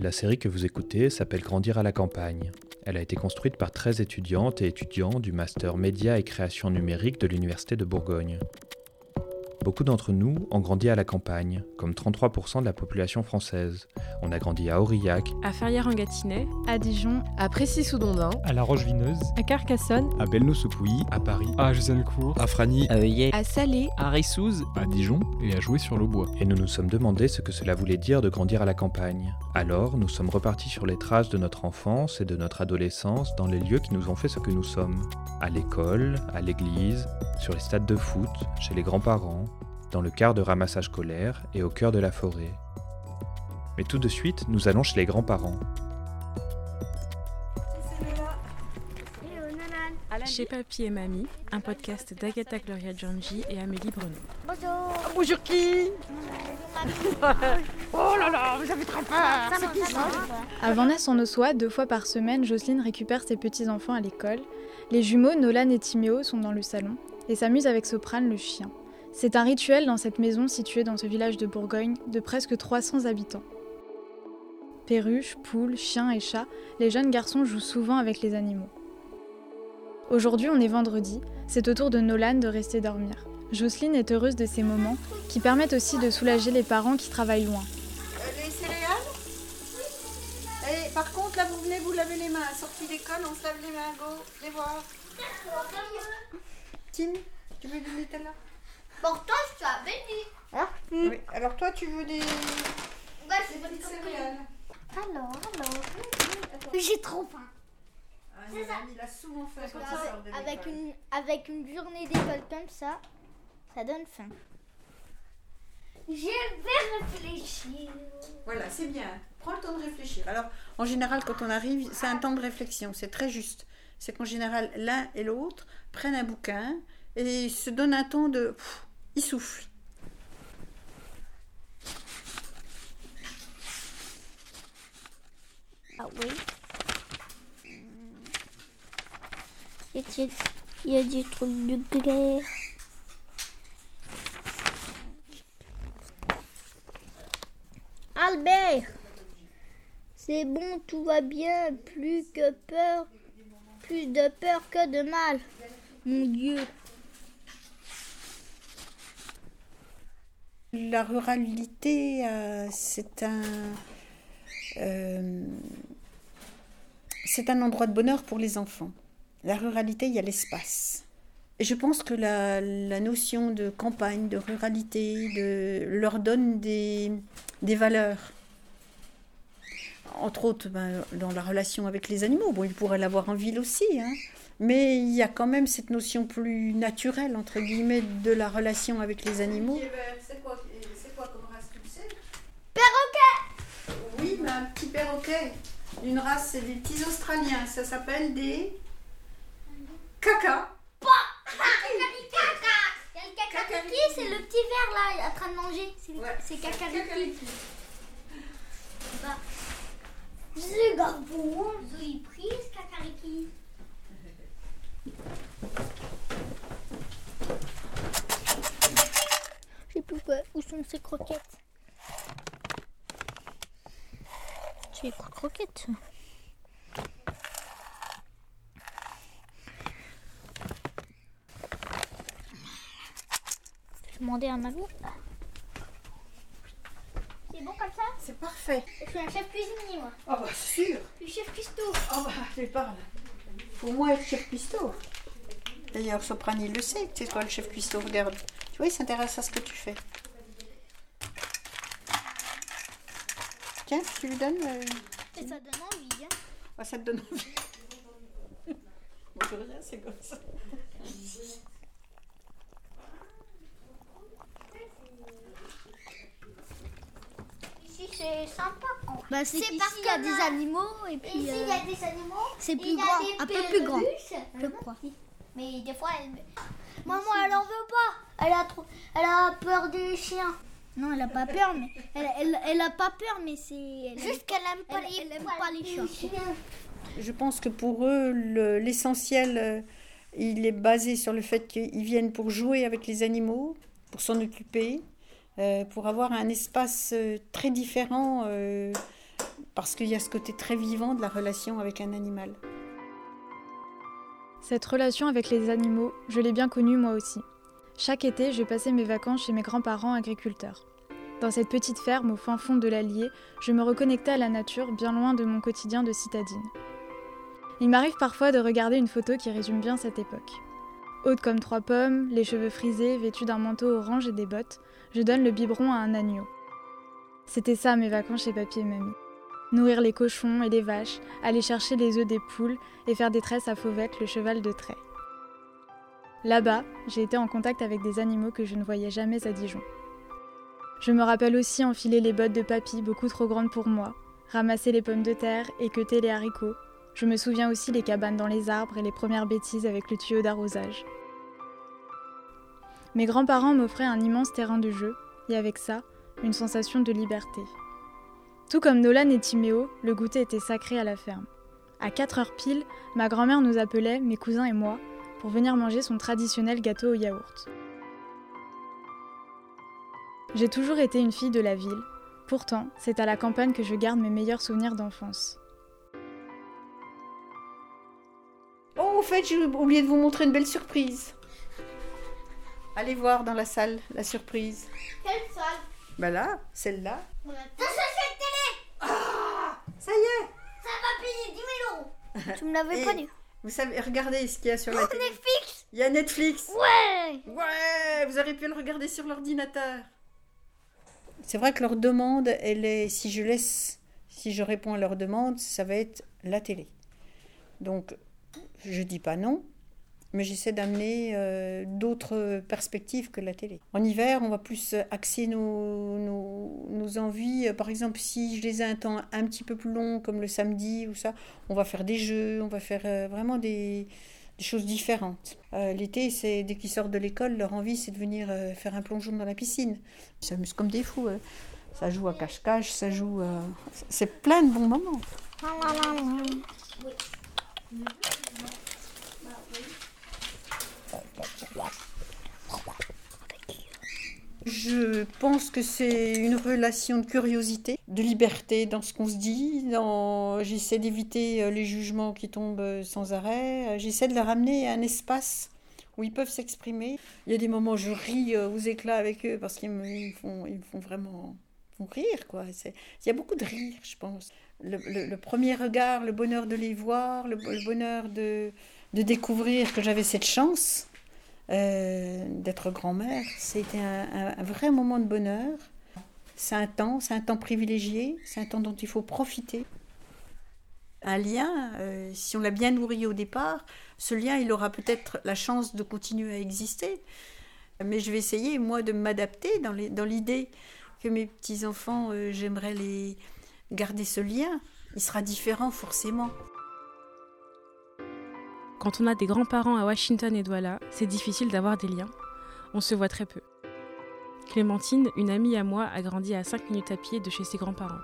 La série que vous écoutez s'appelle Grandir à la campagne. Elle a été construite par 13 étudiantes et étudiants du master média et création numérique de l'Université de Bourgogne. Beaucoup d'entre nous ont grandi à la campagne, comme 33% de la population française. On a grandi à Aurillac, à Ferrières-en-Gâtinais, à Dijon, à Précy-sous-Dondin, à La Roche-Vineuse, à Carcassonne, à Belnou-sous-Pouilly, à Paris, à Jusancourt, à Fragny, à Œillet, à Salé, à Rissouze, à Dijon et à Jouer-sur-le-Bois. Et nous nous sommes demandé ce que cela voulait dire de grandir à la campagne. Alors, nous sommes repartis sur les traces de notre enfance et de notre adolescence dans les lieux qui nous ont fait ce que nous sommes. À l'école, à l'église, sur les stades de foot, chez les grands-parents, dans le quart de ramassage scolaire et au cœur de la forêt. Mais tout de suite, nous allons chez les grands-parents. Chez Papy et Mamie, un podcast d'Agatha Gloria Giangi et Amélie Bruno. Bonjour Bonjour qui? Oh là là, vous avez trop peur C'est qui ça À Vannes-en-Ossois, deux fois par semaine, Jocelyne récupère ses petits-enfants à l'école. Les jumeaux Nolan et Timéo sont dans le salon et s'amusent avec Soprane, le chien. C'est un rituel dans cette maison située dans ce village de Bourgogne de presque 300 habitants. Perruches, poules, chiens et chats, les jeunes garçons jouent souvent avec les animaux. Aujourd'hui, on est vendredi, c'est au tour de Nolan de rester dormir. Jocelyne est heureuse de ces moments qui permettent aussi de soulager les parents qui travaillent loin. Les céréales Et par contre, là, vous venez vous laver les mains. Sortie d'école, on se lave les mains. Go, les voir. Tim, tu veux du Nutella? Pourtant, je suis béni. Ah Oui. Alors toi, tu veux des... Ouais, c'est des céréales. Alors, alors... J'ai trop faim. Ah, c'est ça. Il a souvent fait ça, de avec une, avec une journée d'école comme ça, ça donne faim. Je vais réfléchir. Voilà, c'est bien. Prends le temps de réfléchir. Alors, en général, quand on arrive, c'est un temps de réflexion. C'est très juste. C'est qu'en général, l'un et l'autre prennent un bouquin et se donnent un temps de... Pff, ils soufflent. Ah oui. Il y a des trucs de glaire? Albert, c'est bon, tout va bien, plus que peur, plus de peur que de mal, mon Dieu. La ruralité, euh, c'est un, euh, un endroit de bonheur pour les enfants. La ruralité, il y a l'espace. Je pense que la, la, notion de campagne, de ruralité, leur donne des, des valeurs. Entre autres, ben, dans la relation avec les animaux. Bon, ils pourraient l'avoir en ville aussi, hein. mais il y a quand même cette notion plus naturelle, entre guillemets, de la relation avec les animaux. C'est quoi, quoi, comme race tu sais Perroquet Oui, mais un petit perroquet. Une race, c'est des petits Australiens. Ça s'appelle des caca. Pas Cacariki, c'est le petit verre là, en train de manger. C'est ouais, cacariki. Bah. Prise, cacariki. Je sais plus quoi. Où sont ces croquettes Tu es quoi croquettes demander à Marie. C'est bon comme ça? C'est parfait. Je suis un chef cuisinier, moi. Ah bah sûr. Je suis chef cuistot. Ah bah, je parle. Pour moi, être chef cuistot. D'ailleurs, Soprani le sait, c'est toi le chef cuistot. Regarde. Tu vois, il s'intéresse à ce que tu fais. Tiens, tu lui donnes. Euh... Et ça donne envie, hein ah, ça te donne envie. Bon, je rien, c'est comme ça. c'est sympa. Bah, c'est parce qu'il y a des animaux et puis. Ici, il y a des animaux. C'est plus grand, un peu plus grand. Je crois. Mais des fois, elle... maman, elle en veut pas. Elle a trop, elle a peur des chiens. Non, elle a pas peur, mais elle, elle, elle a pas peur, mais c'est juste qu'elle aime pas les, elle aime pas les chiens. Je pense que pour eux, l'essentiel, euh, il est basé sur le fait qu'ils viennent pour jouer avec les animaux, pour s'en occuper, euh, pour avoir un espace euh, très différent parce qu'il y a ce côté très vivant de la relation avec un animal. Cette relation avec les animaux, je l'ai bien connue moi aussi. Chaque été, je passais mes vacances chez mes grands-parents agriculteurs. Dans cette petite ferme au fin fond de l'Allier, je me reconnectais à la nature bien loin de mon quotidien de citadine. Il m'arrive parfois de regarder une photo qui résume bien cette époque. Haute comme trois pommes, les cheveux frisés, vêtue d'un manteau orange et des bottes, je donne le biberon à un agneau. C'était ça mes vacances chez papy et mamie. Nourrir les cochons et les vaches, aller chercher les œufs des poules et faire des tresses à Fauvette, le cheval de trait. Là-bas, j'ai été en contact avec des animaux que je ne voyais jamais à Dijon. Je me rappelle aussi enfiler les bottes de papy beaucoup trop grandes pour moi, ramasser les pommes de terre, équeuter les haricots. Je me souviens aussi les cabanes dans les arbres et les premières bêtises avec le tuyau d'arrosage. Mes grands-parents m'offraient un immense terrain de jeu, et avec ça, une sensation de liberté. Tout comme Nolan et Timéo, le goûter était sacré à la ferme. À 4 heures pile, ma grand-mère nous appelait, mes cousins et moi, pour venir manger son traditionnel gâteau au yaourt. J'ai toujours été une fille de la ville. Pourtant, c'est à la campagne que je garde mes meilleurs souvenirs d'enfance. Oh, au fait, j'ai oublié de vous montrer une belle surprise. Allez voir dans la salle la surprise. Quelle salle? Ben là, celle-là. Ça, c'est cette télé Ah Ça y est Ça va payer 10 000 euros Tu me l'avais Et pas dit. Vous savez, regardez ce qu'il y a sur la télé. Netflix Il y a Netflix. Ouais Ouais, vous auriez pu le regarder sur l'ordinateur. C'est vrai que leur demande, elle est, si je laisse, si je réponds à leur demande, ça va être la télé. Donc, je dis pas non, mais j'essaie d'amener euh, d'autres perspectives que la télé. En hiver, on va plus axer nos, nos, envies. Par exemple, si je les ai un temps un petit peu plus long, comme le samedi ou ça, on va faire des jeux, on va faire euh, vraiment des, des choses différentes. Euh, L'été, c'est dès qu'ils sortent de l'école, leur envie, c'est de venir euh, faire un plongeon dans la piscine. Ils s'amusent comme des fous. Ça joue à cache-cache, ça joue. à- C'est plein de bons moments. Je pense que c'est une relation de curiosité, de liberté dans ce qu'on se dit. J'essaie d'éviter euh, les jugements qui tombent euh, sans arrêt. Euh, J'essaie de leur amener un espace où ils peuvent s'exprimer. Il y a des moments où je ris aux éclats avec eux parce qu'ils me, font, ils me font vraiment rire. Quoi. Il y a beaucoup de rire, je pense. Le premier regard, le bonheur de les voir, le, le bonheur de, de découvrir que j'avais cette chance euh, d'être grand-mère, c'était un, vrai moment de bonheur. C'est un temps, c'est un temps privilégié, c'est un temps dont il faut profiter. Un lien, euh, si on l'a bien nourri au départ, ce lien, il aura peut-être la chance de continuer à exister. Mais je vais essayer, moi, de m'adapter dans l'idée que mes petits-enfants, euh, j'aimerais les garder ce lien. Il sera différent forcément. Quand on a des grands-parents à Washington et Douala, c'est difficile d'avoir des liens. On se voit très peu. Clémentine, une amie à moi, a grandi à 5 minutes à pied de chez ses grands-parents.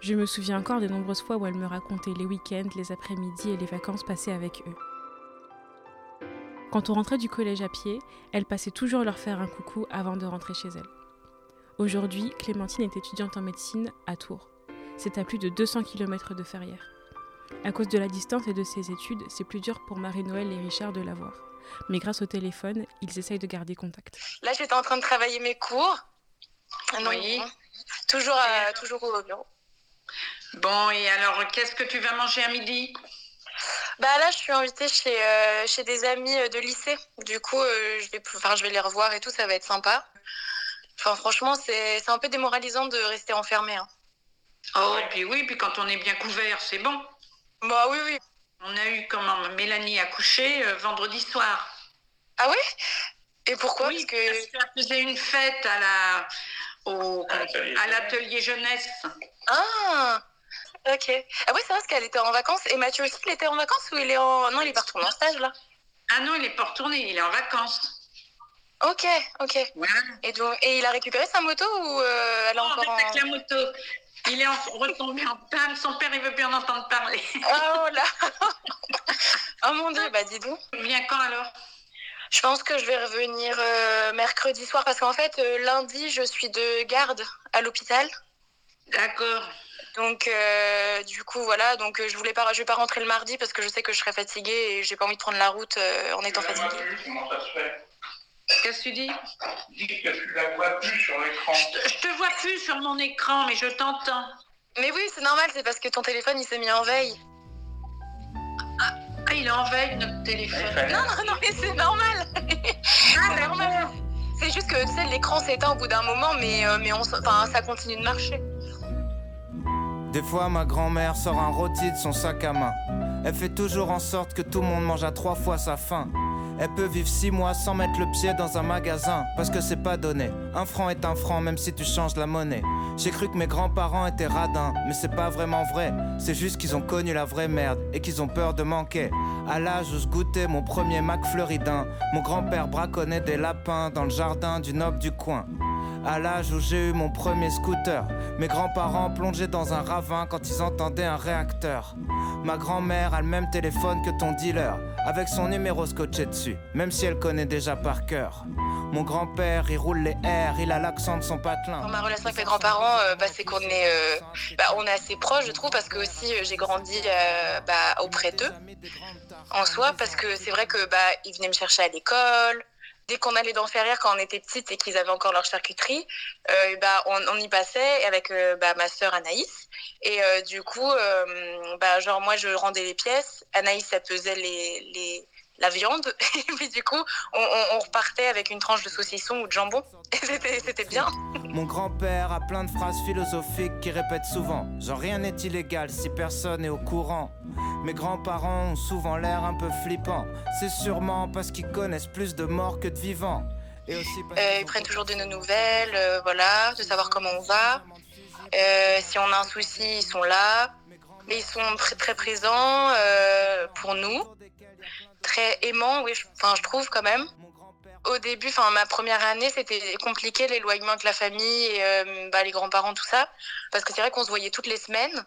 Je me souviens encore des nombreuses fois où elle me racontait les week-ends, les après-midi et les vacances passées avec eux. Quand on rentrait du collège à pied, elle passait toujours leur faire un coucou avant de rentrer chez elle. Aujourd'hui, Clémentine est étudiante en médecine à Tours. C'est à plus de 200 km de Ferrières. À cause de la distance et de ses études, c'est plus dur pour Marie-Noël et Richard de la voir. Mais grâce au téléphone, ils essayent de garder contact. Là, j'étais en train de travailler mes cours. Donc, Oui. bon, Toujours, à- toujours au bureau. Bon, et alors, qu'est-ce que tu vas manger à midi? Bah là, je suis invitée chez, euh, chez des amis euh, de lycée. Du coup, euh, je, vais, enfin, je vais les revoir et tout, ça va être sympa. Enfin, franchement, c'est c'est un peu démoralisant de rester enfermé. hein. Oh, et puis oui, puis quand on est bien couvert, c'est bon. Bah oui, oui. On a eu comment Mélanie a couché euh, vendredi soir. Ah oui Et pourquoi? Oui, Parce que... parce qu'elle faisait une fête à la au, à l'atelier jeunesse. Ah Ok. Ah oui, c'est vrai parce qu'elle était en vacances. Et Mathieu aussi, il était en vacances ou il est en... Non, il est pas retourné en stage, là? Ah non, il est pas retourné, il est en vacances. Ok, ok. Et, donc, et il a récupéré sa moto ou euh, elle est Oh, encore avec en... la moto. Il est en- retombé en panne, son père il veut plus en entendre parler. Oh là Oh mon dieu, bah dis donc. Tu viens quand alors? Je pense que je vais revenir euh, mercredi soir parce qu'en fait, euh, lundi, je suis de garde à l'hôpital. D'accord. Donc, euh, du coup, voilà. Donc, je voulais pas, je vais pas rentrer le mardi parce que je sais que je serai fatiguée et j'ai pas envie de prendre la route en étant fatiguée. comment ça se fait? Qu'est-ce que tu dis? Dis que tu la vois plus sur l'écran. Je, je te vois plus sur mon écran, mais je t'entends. Mais oui, c'est normal, c'est parce que ton téléphone il s'est mis en veille. Ah, ah, il est en veille notre téléphone. Non, non, non, mais c'est normal. c'est normal. C'est juste que tu sais, l'écran s'éteint au bout d'un moment, mais, euh, mais on, ça continue de marcher. Des fois, ma grand-mère sort un rôti de son sac à main. Elle fait toujours en sorte que tout le monde mange à trois fois sa faim. Elle peut vivre six mois sans mettre le pied dans un magasin, parce que c'est pas donné. Un franc est un franc, même si tu changes la monnaie. J'ai cru que mes grands-parents étaient radins, mais c'est pas vraiment vrai. C'est juste qu'ils ont connu la vraie merde et qu'ils ont peur de manquer. À l'âge où je goûtais mon premier Mac fleuridin, mon grand-père braconnait des lapins dans le jardin du noble du coin. À l'âge où j'ai eu mon premier scooter, mes grands-parents plongeaient dans un ravin quand ils entendaient un réacteur. Ma grand-mère a le même téléphone que ton dealer, avec son numéro scotché dessus, même si elle connaît déjà par cœur. Mon grand-père, il roule les airs, il a l'accent de son patelin. Dans ma relation avec mes grands-parents, euh, bah, c'est qu'on est, euh, bah, on est assez proches, je trouve, parce que aussi euh, j'ai grandi bah, auprès d'eux en soi, parce que c'est vrai que bah, ils venaient me chercher à l'école dès qu'on allait dans Ferrières quand on était petite et qu'ils avaient encore leur charcuterie, euh, bah, on, y passait avec euh, bah, ma sœur Anaïs. Et euh, du coup, bah, genre moi je rendais les pièces, Anaïs ça pesait les, les la viande. Et puis du coup, on, repartait avec une tranche de saucisson ou de jambon. Et c'était bien. Mon grand-père a plein de phrases philosophiques qui répète souvent. Genre rien n'est illégal si personne est au courant. Mes grands-parents ont souvent l'air un peu flippants. C'est sûrement parce qu'ils connaissent plus de morts que de vivants. Et aussi euh, ils prennent toujours de nos nouvelles, euh, voilà, de savoir comment on va. Euh, si on a un souci, ils sont là. Mais ils sont très, très présents pour nous très aimant, oui, enfin, je trouve quand même. Au début, enfin ma première année, c'était compliqué l'éloignement avec la famille, et, euh, bah, les grands-parents, tout ça, parce que c'est vrai qu'on se voyait toutes les semaines.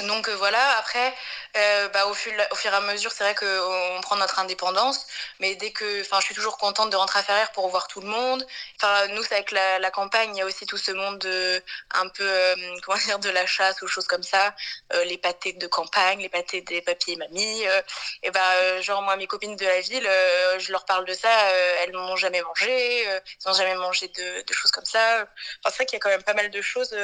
Donc euh, voilà, après, euh, bah, au, fur, et à mesure, c'est vrai qu'on prend notre indépendance, mais dès que, enfin, je suis toujours contente de rentrer à Ferrières pour voir tout le monde. Enfin, nous, avec la, la, campagne, il y a aussi tout ce monde de, un peu, euh, comment dire, de la chasse ou choses comme ça, euh, les pâtés de campagne, les pâtés des papiers mamies. et bah, genre moi, mes copines de la ville, je leur parle de ça, elles n'ont jamais mangé, elles n'ont jamais mangé de, de, choses comme ça. Enfin, c'est vrai qu'il y a quand même pas mal de choses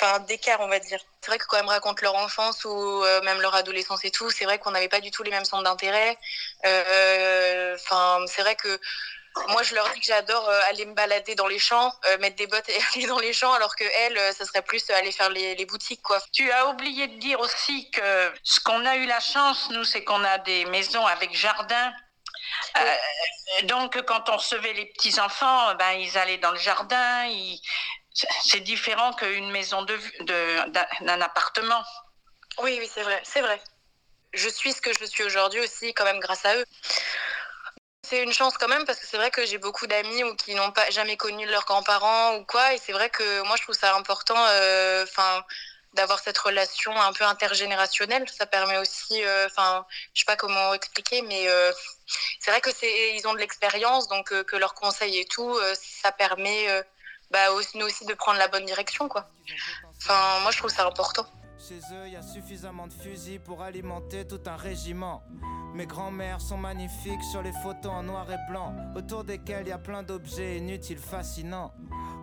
enfin d'écart on va dire. C'est vrai que quand même racontent leur enfance ou euh, même leur adolescence et tout, c'est vrai qu'on n'avait pas du tout les mêmes centres d'intérêt. Euh, enfin c'est vrai que moi je leur dis que j'adore euh, aller me balader dans les champs, mettre des bottes et aller dans les champs, alors que elles, ça serait plus aller faire les, les, boutiques quoi. Tu as oublié de dire aussi que ce qu'on a eu la chance nous, c'est qu'on a des maisons avec jardin. donc, quand on recevait les petits enfants, ben ils allaient dans le jardin, ils, c'est différent qu'une maison de, d'un appartement. Oui, oui, c'est vrai, c'est vrai. Je suis ce que je suis aujourd'hui aussi, quand même, grâce à eux. C'est une chance quand même parce que c'est vrai que j'ai beaucoup d'amis ou qui n'ont pas jamais connu leurs grands-parents ou quoi, et c'est vrai que moi je trouve ça important, euh, enfin. d'avoir cette relation un peu intergénérationnelle, ça permet aussi, euh, enfin, je sais pas comment expliquer, mais euh, c'est vrai que c'est, ils ont de l'expérience, donc que leurs conseils et tout, ça permet bah, nous aussi de prendre la bonne direction, quoi. Enfin, moi, je trouve ça important. Chez eux, y a suffisamment de fusils pour alimenter tout un régiment. Mes grands-mères sont magnifiques sur les photos en noir et blanc, autour desquels il y a plein d'objets inutiles, fascinants.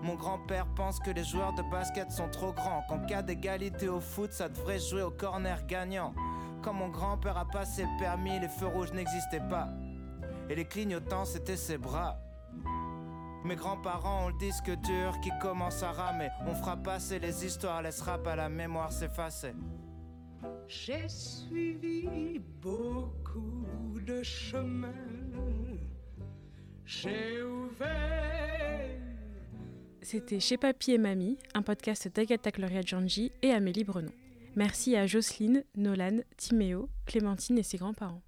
Mon grand-père pense que les joueurs de basket sont trop grands, qu'en cas d'égalité au foot, ça devrait jouer au corner gagnant. Quand mon grand-père a passé permis, les feux rouges n'existaient pas. Et les clignotants, c'était ses bras. Mes grands-parents ont le disque dur qui commence à ramer. On fera passer les histoires, laissera pas la mémoire s'effacer. J'ai suivi beaucoup de chemins. J'ai ouvert. C'était Chez Papy et Mamie, un podcast d'Agatha Gloria Giangi et Amélie Brenon. Merci à Jocelyne, Nolan, Timéo, Clémentine et ses grands-parents.